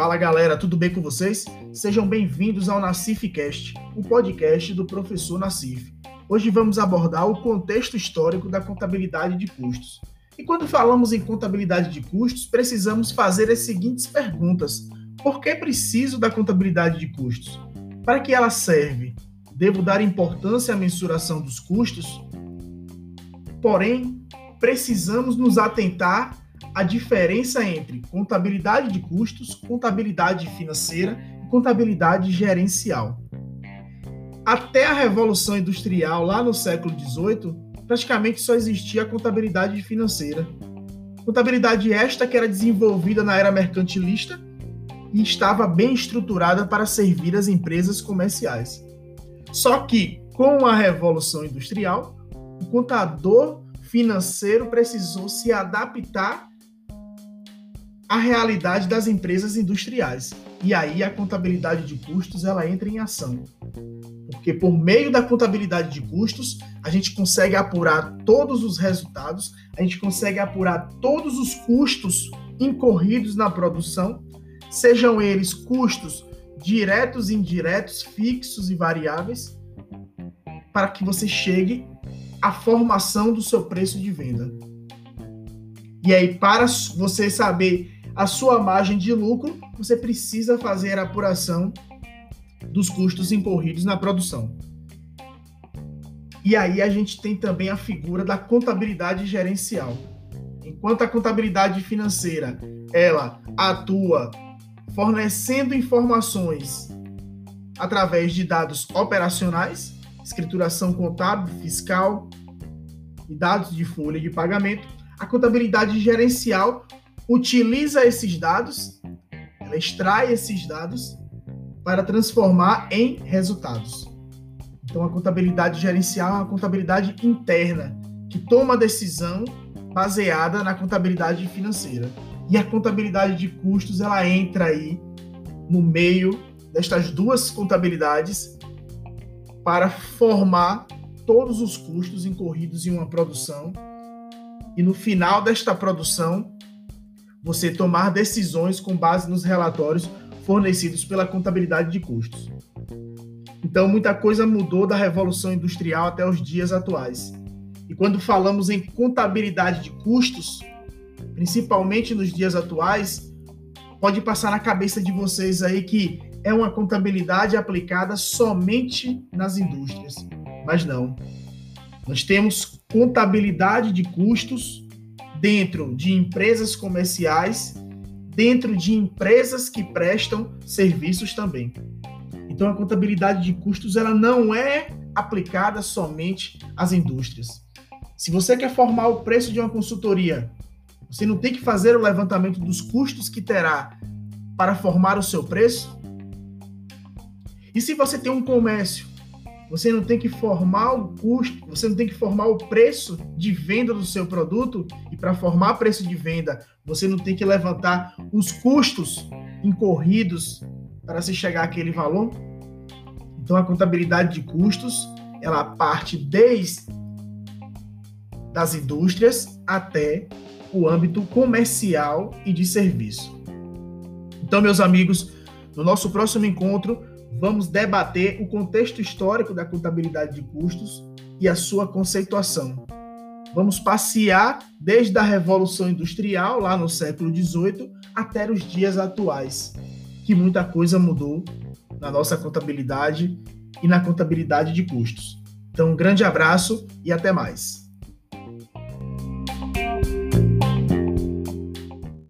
Fala galera, tudo bem com vocês? Sejam bem-vindos ao Nacifcast, o podcast do professor Nacif. Hoje vamos abordar o contexto histórico da contabilidade de custos. E quando falamos em contabilidade de custos, precisamos fazer as seguintes perguntas: Por que preciso da contabilidade de custos? Para que ela serve? Devo dar importância à mensuração dos custos? Porém, precisamos nos atentar à diferença entre contabilidade de custos, contabilidade financeira e contabilidade gerencial. Até a Revolução Industrial, lá no século XVIII, praticamente só existia a contabilidade financeira. Contabilidade esta que era desenvolvida na era mercantilista e estava bem estruturada para servir as empresas comerciais. Só que, com a Revolução Industrial, o contador financeiro precisou se adaptar à realidade das empresas industriais. E aí a contabilidade de custos ela entra em ação. Porque por meio da contabilidade de custos, a gente consegue apurar todos os resultados, a gente consegue apurar todos os custos incorridos na produção, sejam eles custos diretos, indiretos, fixos e variáveis, para que você chegue à formação do seu preço de venda. E aí, para você saber a sua margem de lucro, você precisa fazer a apuração dos custos incorridos na produção. E aí a gente tem também a figura da contabilidade gerencial. Enquanto a contabilidade financeira, ela atua fornecendo informações através de dados operacionais, escrituração contábil, fiscal e dados de folha de pagamento, a contabilidade gerencial utiliza esses dados, ela extrai esses dados para transformar em resultados. Então, a contabilidade gerencial é uma contabilidade interna que toma decisão baseada na contabilidade financeira. E a contabilidade de custos ela entra aí no meio destas duas contabilidades para formar todos os custos incorridos em uma produção e no final desta produção você tomar decisões com base nos relatórios fornecidos pela contabilidade de custos. Então, muita coisa mudou da Revolução Industrial até os dias atuais. E quando falamos em contabilidade de custos, principalmente nos dias atuais, pode passar na cabeça de vocês aí que é uma contabilidade aplicada somente nas indústrias. Mas não. Nós temos contabilidade de custos dentro de empresas comerciais dentro de empresas que prestam serviços também. Então a contabilidade de custos ela não é aplicada somente às indústrias. Se você quer formar o preço de uma consultoria, você não tem que fazer o levantamento dos custos que terá para formar o seu preço? E se você tem um comércio, você não tem que formar o custo, você não tem que formar o preço de venda do seu produto e para formar preço de venda, você não tem que levantar os custos incorridos para se chegar àquele valor? Então a contabilidade de custos, ela parte desde das indústrias até o âmbito comercial e de serviço. Então, meus amigos, no nosso próximo encontro, vamos debater o contexto histórico da contabilidade de custos e a sua conceituação. Vamos passear desde a Revolução Industrial, lá no século XVIII, até os dias atuais, que muita coisa mudou na nossa contabilidade e na contabilidade de custos. Então, um grande abraço e até mais.